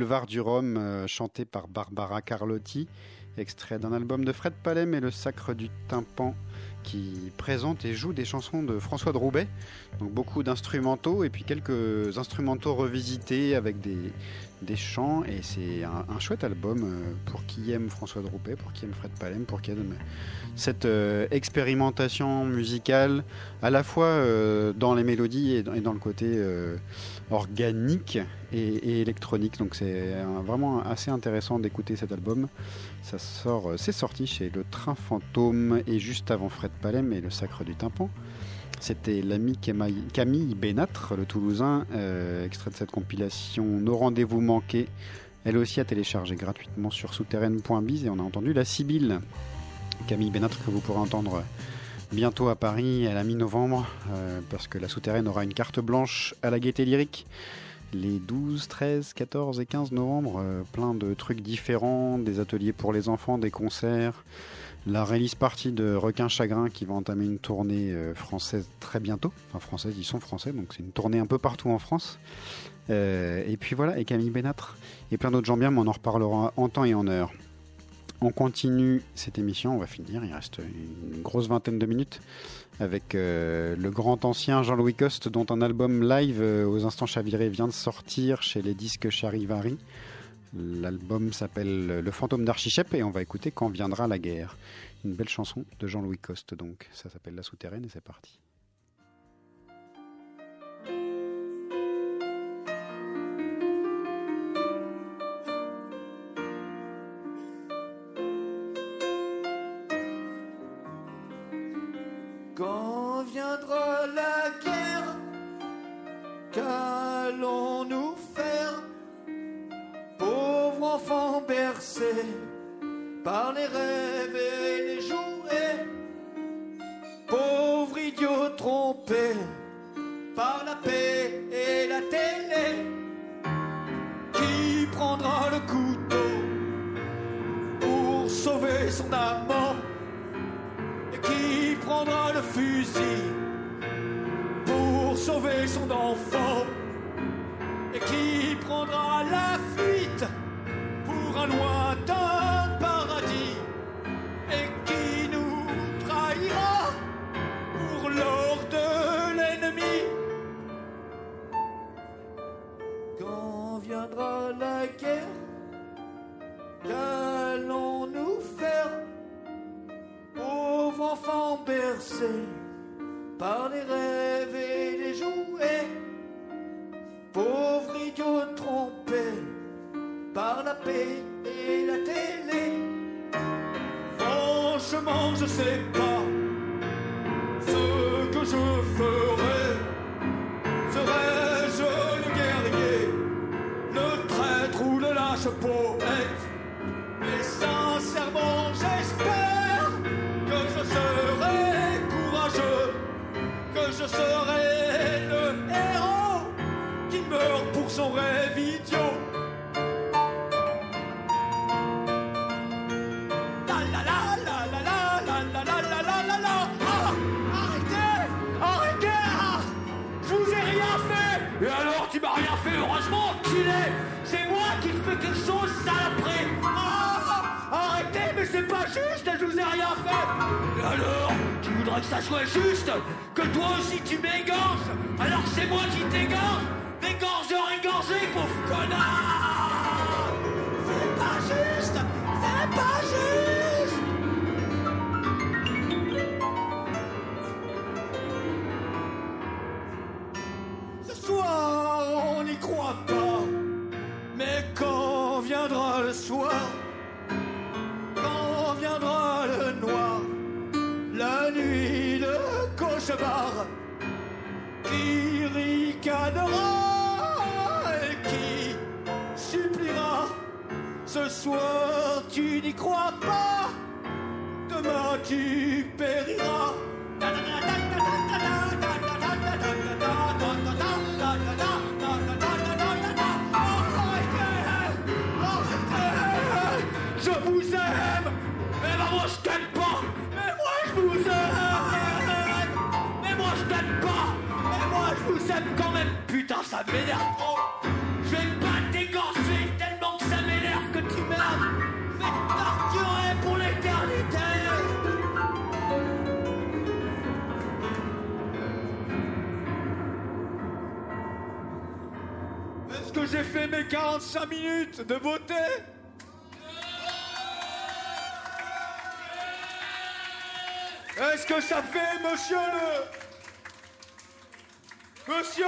Boulevard du Rhum, euh, chanté par Barbara Carlotti, extrait d'un album de Fred Palem et Le Sacre du Tympan, qui présente et joue des chansons de François de. Donc beaucoup d'instrumentaux et puis quelques instrumentaux revisités avec des, des chants. Et c'est un, chouette album euh, pour qui aime François de pour qui aime Fred Palem, pour qui aime cette euh, expérimentation musicale, à la fois euh, dans les mélodies et dans, le côté organique et, et électronique. Donc c'est vraiment assez intéressant d'écouter cet album. Ça sort, c'est sorti chez Le Train Fantôme et juste avant Fred Palem et Le Sacre du Tympan. C'était l'ami Camille Bénâtre, le Toulousain, euh, extrait de cette compilation Nos rendez-vous manqués. Elle aussi à télécharger gratuitement sur souterraine.biz et on a entendu la Sibylle. Camille Bénâtre que vous pourrez entendre bientôt à Paris à la mi-novembre euh, parce que la souterraine aura une carte blanche à la gaieté lyrique les 12, 13, 14 et 15 novembre. euh, plein de trucs différents, des ateliers pour les enfants, des concerts. La release party de Requin Chagrin qui va entamer une tournée euh, française très bientôt. Enfin française, ils sont français, donc c'est une tournée un peu partout en France. Euh, et puis voilà, et Camille Bénâtre et plein d'autres gens bien, mais on en reparlera en temps et en heure. On continue cette émission, on va finir, il reste une grosse vingtaine de minutes avec euh, le grand ancien Jean-Louis Coste dont un album live aux instants chavirés vient de sortir chez les disques Charivari. L'album s'appelle Le fantôme d'Archichep et on va écouter Quand viendra la guerre. Une belle chanson de Jean-Louis Coste donc, ça s'appelle La souterraine et c'est parti. Quand viendra la guerre, qu'allons-nous par les rêves et les jouets, pauvres idiots trompés par la paix et la télé, qui prendra le couteau pour sauver son amant et qui prendra le fusil pour sauver son enfant et qui prendra la un lointain paradis et qui nous trahira pour l'or de l'ennemi. Quand viendra la guerre, qu'allons-nous faire? Pauvres enfants bercés par les rêves et les jouets, pauvres idiots trompés par la paix la télé. Franchement, je sais pas ce que je ferais. Serais-je le guerrier, le traître ou le lâche poète? Mais sincèrement, j'espère que je serai courageux, que je serai le héros qui meurt pour son rêve C'est moi qui fais quelque chose, saloperie Ah Arrêtez, mais c'est pas juste, je vous ai rien fait. Et alors Tu voudrais que ça soit juste Que toi aussi tu m'égorges? Alors c'est moi qui t'égorge Dégorgeur égorgé, pauvre connard. C'est pas juste C'est pas juste. On n'y croit pas. Mais quand viendra le soir, quand viendra le noir, la nuit, le cauchemar, qui ricanera et qui suppliera. Ce soir, tu n'y crois pas. Demain, tu périras. moi je t'aime pas Mais moi je vous aime. Mais moi je t'aime pas Mais moi je vous aime quand même. Putain ça m'énerve trop. Je vais pas t'égorger tellement que ça m'énerve que tu m'aimes. Je torturer pour l'éternité. Est-ce que j'ai fait mes 45 minutes de beauté? Est-ce que ça fait, monsieur le... Monsieur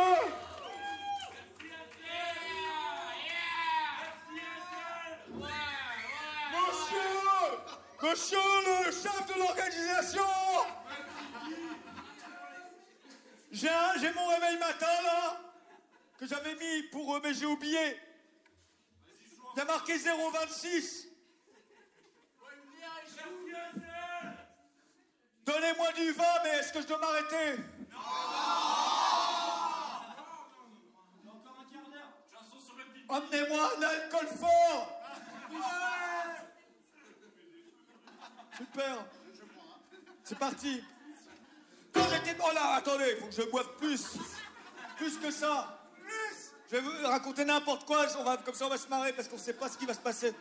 Monsieur Monsieur le chef de l'organisation J'ai mon réveil matin là que j'avais mis pour eux, mais j'ai oublié. Il y a marqué 026. Donnez-moi du vin, mais est-ce que je dois m'arrêter? Emmenez-moi un alcool fort! Super! C'est parti! Quand j'étais... Oh là, attendez, faut que je boive plus. Plus que ça. Je vais vous raconter n'importe quoi, on va, comme ça on va se marrer parce qu'on sait pas ce qui va se passer.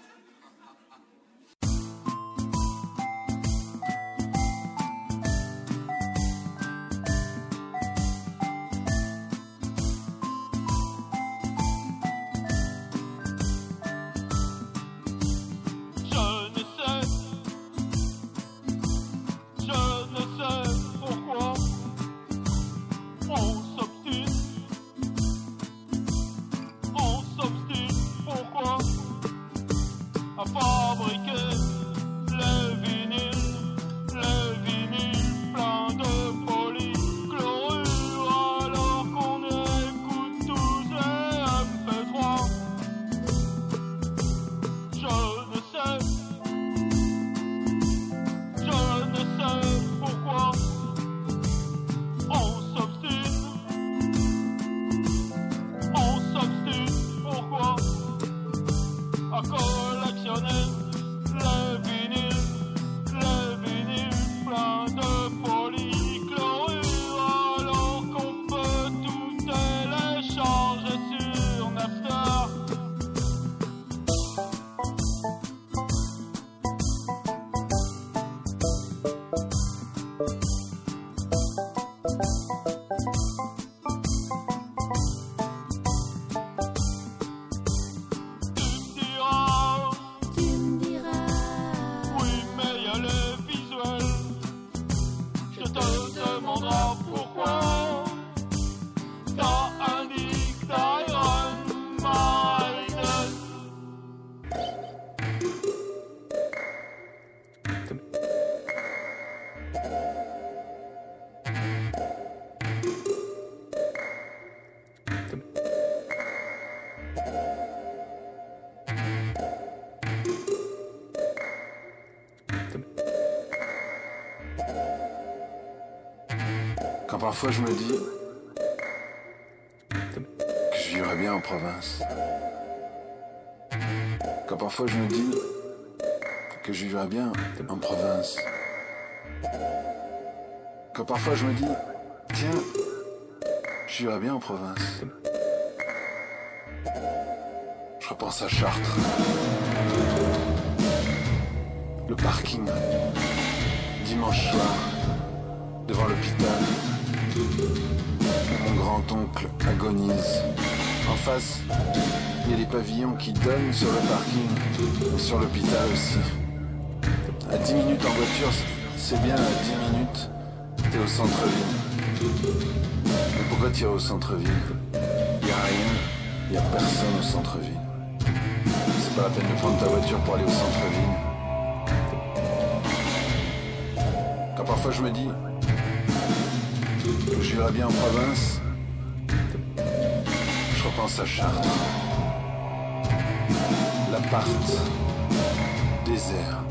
Quand parfois je me dis que je vivrais bien en province. Quand parfois je me dis, tiens, je bien en province. Je repense à Chartres. Le parking. Dimanche soir. Devant l'hôpital. Mon grand-oncle agonise. En face, il y a des pavillons qui donnent sur le parking et sur l'hôpital aussi. À 10 minutes en voiture, c'est bien, à 10 minutes, t'es au centre-ville. Mais pourquoi tirer au centre-ville? Il y a rien, il y a personne au centre-ville. C'est pas la peine de prendre ta voiture pour aller au centre-ville. Quand parfois je me dis vivrais bien en province, je repense à Chartres. L'appart désert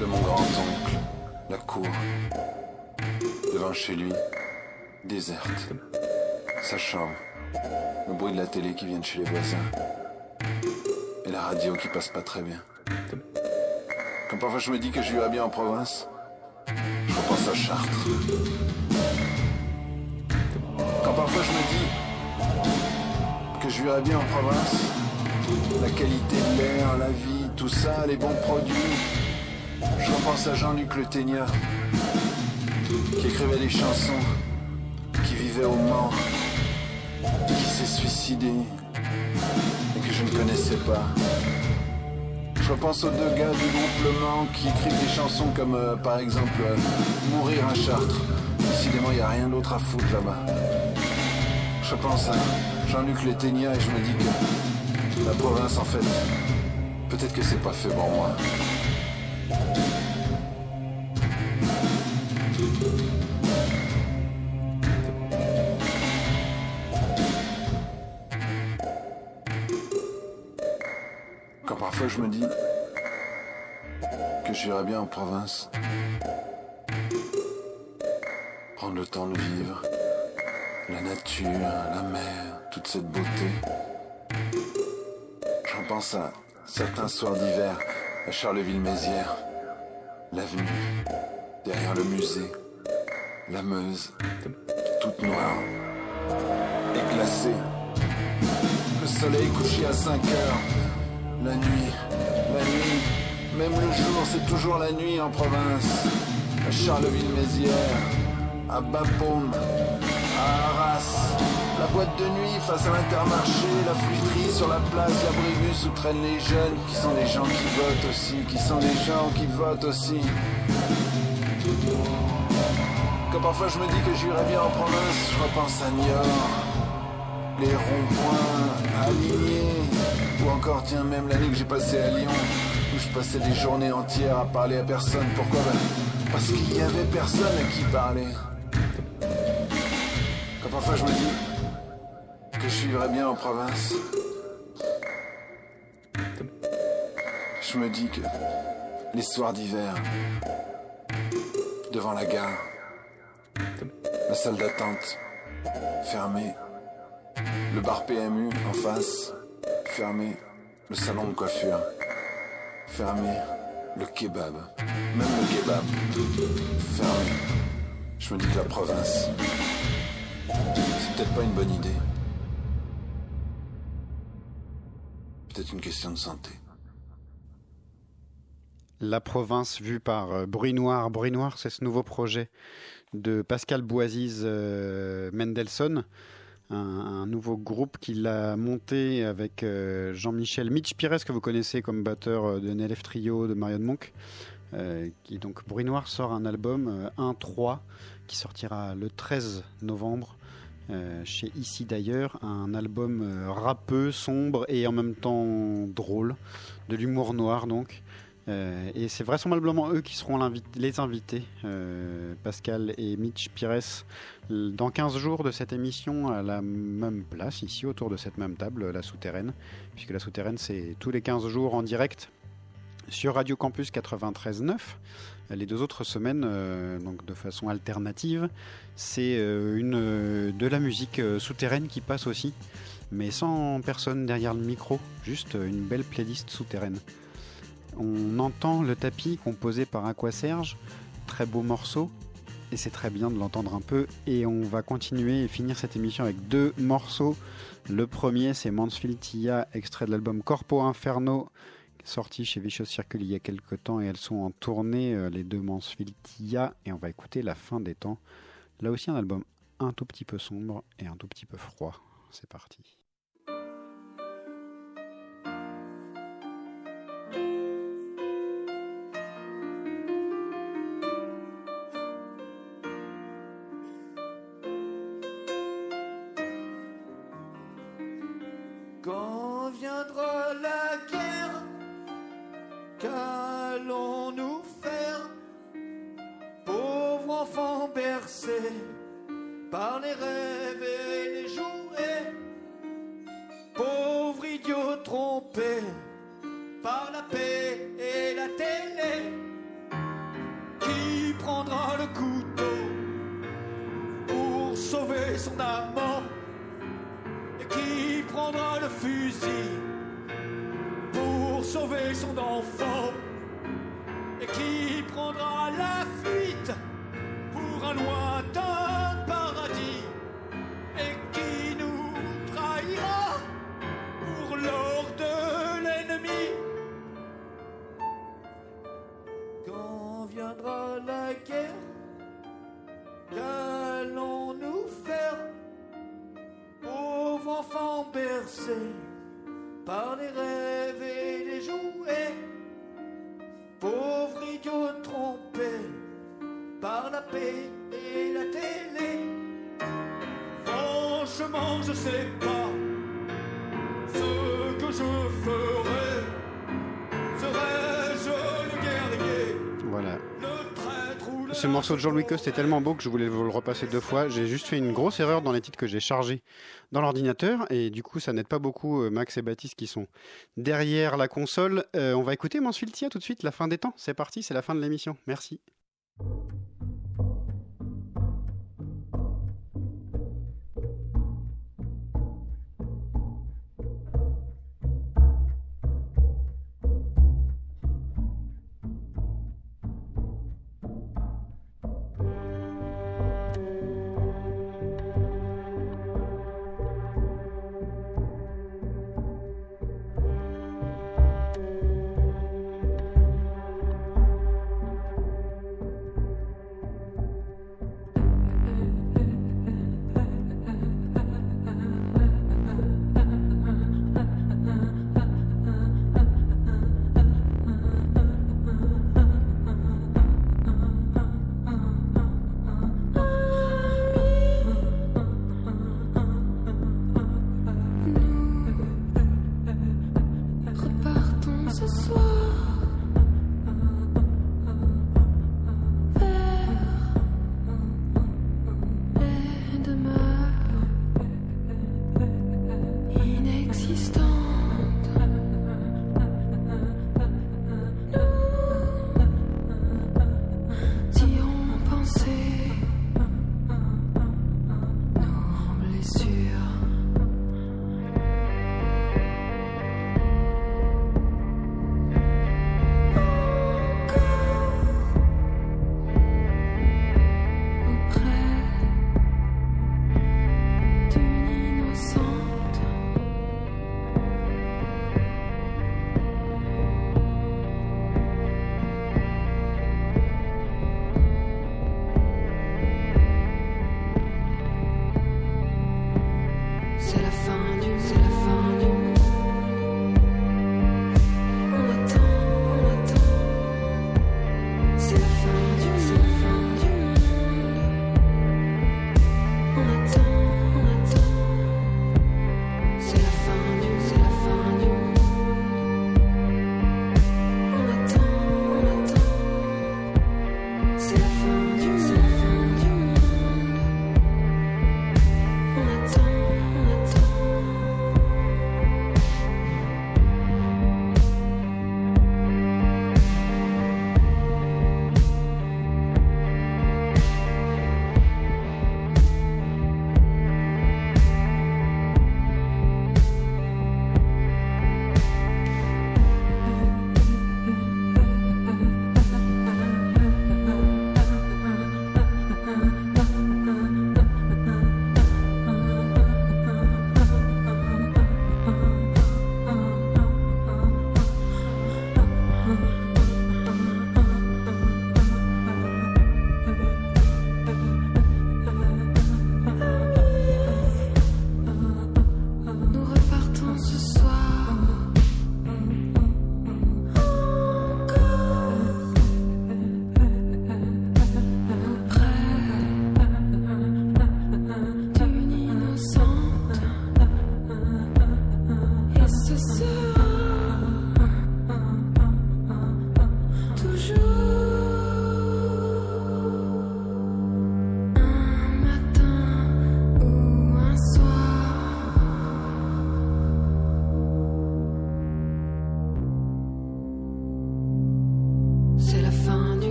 de mon grand-oncle, la cour, devant chez lui, déserte. Sa chambre, le bruit de la télé qui vient de chez les voisins, et la radio qui passe pas très bien. Quand parfois je me dis que je vivrais bien en province, je repense à Chartres. Quand parfois je me dis que je vivrais bien en province, la qualité de l'air, la vie, tout ça, les bons produits, je repense à Jean-Luc Le Ténia, qui écrivait des chansons, qui vivait au Mans, qui s'est suicidé et que je ne connaissais pas. Je repense aux deux gars du groupe Le Mans qui écrivent des chansons comme euh, par exemple euh, Mourir à Chartres. Décidément, il n'y a rien d'autre à foutre là-bas. Je pense à Jean-Luc Leténia et je me dis que la province, en fait, peut-être que c'est pas fait pour moi. Quand parfois je me dis que j'irais bien en province, prendre le temps de vivre, la nature, la mer, toute cette beauté. J'en pense à certains soirs d'hiver à Charleville-Mézières, l'avenue, derrière le musée, la Meuse, toute noire et glacée. Le soleil couché à 5 heures, la nuit, la nuit, même le jour, c'est toujours la nuit en province. À Charleville-Mézières, à Bapaume, Arras, la boîte de nuit face à l'intermarché, la fruiterie sur la place, la bribus où traînent les jeunes, qui sont des gens qui votent aussi, qui sont des gens qui votent aussi. Quand parfois je me dis que j'irai bien en province, je repense à Niort, les ronds-points alignés, ou encore, tiens, même l'année que j'ai passée à Lyon, où je passais des journées entières à parler à personne. Pourquoi? Parce qu'il y avait personne à qui parler. Parfois je me dis que je vivrais bien en province, je me dis que les soirs d'hiver, devant la gare, la salle d'attente fermée, le bar PMU en face, fermé, le salon de coiffure, fermé, le kebab, même le kebab, fermé. Je me dis que la province, c'est peut-être pas une bonne idée. Peut-être une question de santé. La province vue par euh, Bruit Noir. Bruit Noir, c'est ce nouveau projet de Pascal Boisiz euh, Mendelssohn, un, nouveau groupe qu'il a monté avec euh, Jean-Michel Mitch Pires, que vous connaissez comme batteur de NLF Trio, de Marion Monk. Euh, qui donc Bruit Noir sort un album euh, 1-3 qui sortira le 13 novembre euh, chez Ici d'ailleurs, un album euh, rappeux, sombre et en même temps drôle, de l'humour noir donc. Euh, et c'est vraisemblablement eux qui seront les invités, euh, Pascal et Mitch Pires, dans 15 jours de cette émission à la même place, ici autour de cette même table, la souterraine, puisque la souterraine c'est tous les 15 jours en direct sur Radio Campus 93.9. Les deux autres semaines, euh, donc de façon alternative, c'est euh, une euh, de la musique euh, souterraine qui passe aussi, mais sans personne derrière le micro, juste euh, une belle playlist souterraine. On entend le tapis composé par Aqua Serge, très beau morceau, et c'est très bien de l'entendre un peu. Et on va continuer et finir cette émission avec deux morceaux. Le premier, c'est Mansfield Tia, extrait de l'album Corpo Inferno, sorti chez Vicious Circle il y a quelques temps, et elles sont en tournée, euh, les deux Mansfield Tia, et on va écouter La fin des temps. Là aussi, un album un tout petit peu sombre et un tout petit peu froid. C'est parti. Morceau de Jean-Louis Coste est tellement beau que je voulais vous le repasser deux fois. J'ai juste fait une grosse erreur dans les titres que j'ai chargés dans l'ordinateur et du coup ça n'aide pas beaucoup euh, Max et Baptiste qui sont derrière la console. Euh, on va écouter Mansfield tout de suite, la fin des temps. C'est parti, c'est la fin de l'émission. Merci.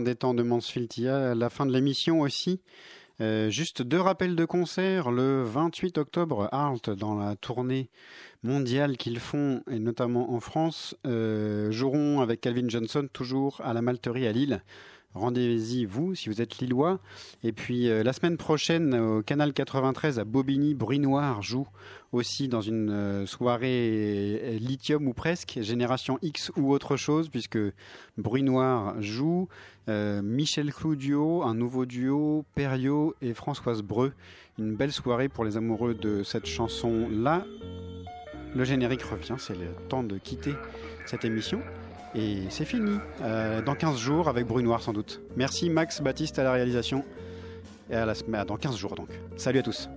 Des temps de Mansfield, la fin de l'émission aussi. Euh, juste deux rappels de concert. Le 28 octobre, Arlt, dans la tournée mondiale qu'ils font, et notamment en France, euh, joueront avec Calvin Johnson toujours à la Malterie à Lille. Rendez-y vous si vous êtes lillois. Et puis euh, la semaine prochaine au canal 93 à Bobigny, Bruit Noir joue aussi dans une euh, soirée euh, lithium ou presque, génération X ou autre chose, puisque Bruit Noir joue, euh, Michel Clou duo, un nouveau duo, Perio et Françoise Breu. Une belle soirée pour les amoureux de cette chanson-là. Le générique revient, c'est le temps de quitter cette émission. Et c'est fini, Euh, dans 15 jours avec Bruit Noir sans doute. Merci Max Baptiste à la réalisation. Et à la, sem- à dans 15 jours donc. Salut à tous.